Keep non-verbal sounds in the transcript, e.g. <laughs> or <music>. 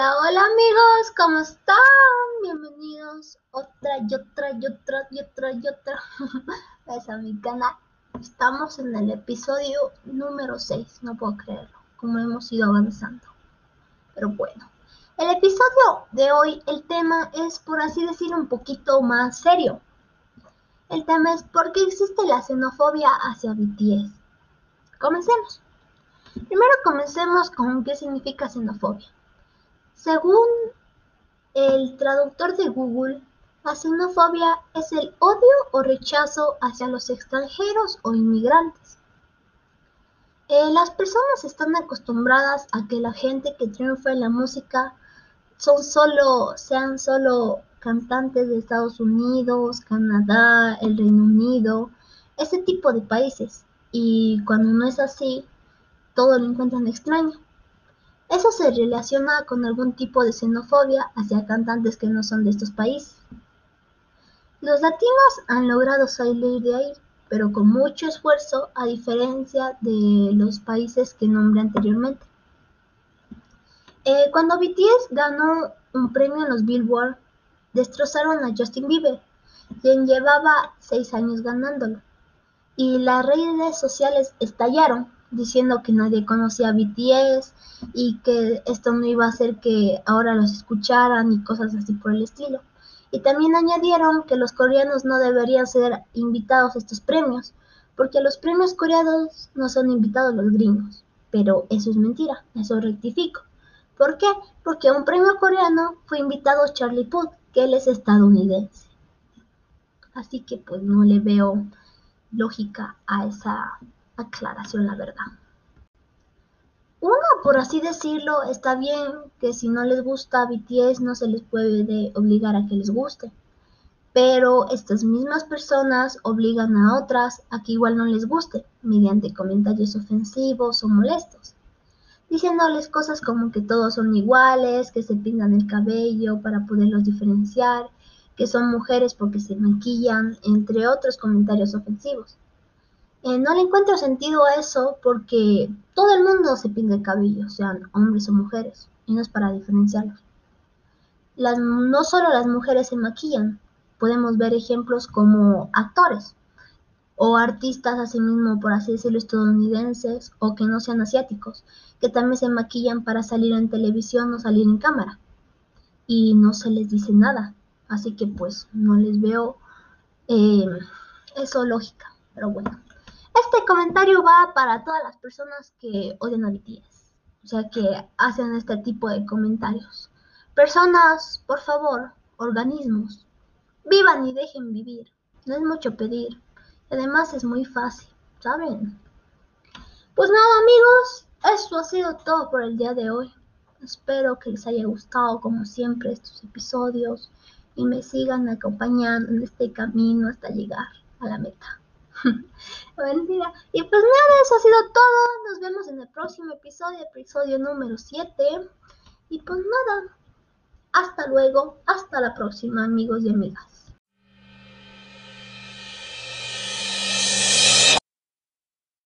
Hola, hola amigos, ¿cómo están? Bienvenidos otra y otra y otra y otra y otra <laughs> vez a mi canal. Estamos en el episodio número 6, no puedo creerlo, como hemos ido avanzando. Pero bueno, el episodio de hoy, el tema es, por así decir, un poquito más serio. El tema es por qué existe la xenofobia hacia BTS. Comencemos. Primero comencemos con qué significa xenofobia. Según el traductor de Google, la xenofobia es el odio o rechazo hacia los extranjeros o inmigrantes. Eh, las personas están acostumbradas a que la gente que triunfa en la música son solo, sean solo cantantes de Estados Unidos, Canadá, el Reino Unido, ese tipo de países. Y cuando no es así, todo lo encuentran extraño. Eso se relaciona con algún tipo de xenofobia hacia cantantes que no son de estos países. Los latinos han logrado salir de ahí, pero con mucho esfuerzo, a diferencia de los países que nombré anteriormente. Eh, cuando BTS ganó un premio en los Billboard, destrozaron a Justin Bieber, quien llevaba seis años ganándolo, y las redes sociales estallaron diciendo que nadie conocía a BTS y que esto no iba a hacer que ahora los escucharan y cosas así por el estilo. Y también añadieron que los coreanos no deberían ser invitados a estos premios, porque los premios coreanos no son invitados los gringos. Pero eso es mentira, eso rectifico. ¿Por qué? Porque a un premio coreano fue invitado Charlie Puth, que él es estadounidense. Así que pues no le veo lógica a esa aclaración, la verdad. Uno, por así decirlo, está bien que si no les gusta BTS no se les puede obligar a que les guste. Pero estas mismas personas obligan a otras a que igual no les guste, mediante comentarios ofensivos o molestos, diciéndoles cosas como que todos son iguales, que se pintan el cabello para poderlos diferenciar, que son mujeres porque se maquillan, entre otros comentarios ofensivos. Eh, no le encuentro sentido a eso porque todo el mundo se pinta el cabello, sean hombres o mujeres, y no es para diferenciarlos. Las, no solo las mujeres se maquillan, podemos ver ejemplos como actores o artistas asimismo, por así decirlo, estadounidenses o que no sean asiáticos, que también se maquillan para salir en televisión o salir en cámara. Y no se les dice nada. Así que pues no les veo eh, eso lógica. Pero bueno. Este comentario va para todas las personas que odian a BTS, o sea, que hacen este tipo de comentarios. Personas, por favor, organismos, vivan y dejen vivir. No es mucho pedir. Además es muy fácil, ¿saben? Pues nada, amigos, eso ha sido todo por el día de hoy. Espero que les haya gustado, como siempre, estos episodios y me sigan acompañando en este camino hasta llegar a la meta. <laughs> Mentira. Y pues nada, eso ha sido todo. Nos vemos en el próximo episodio, episodio número 7. Y pues nada. Hasta luego. Hasta la próxima, amigos y amigas.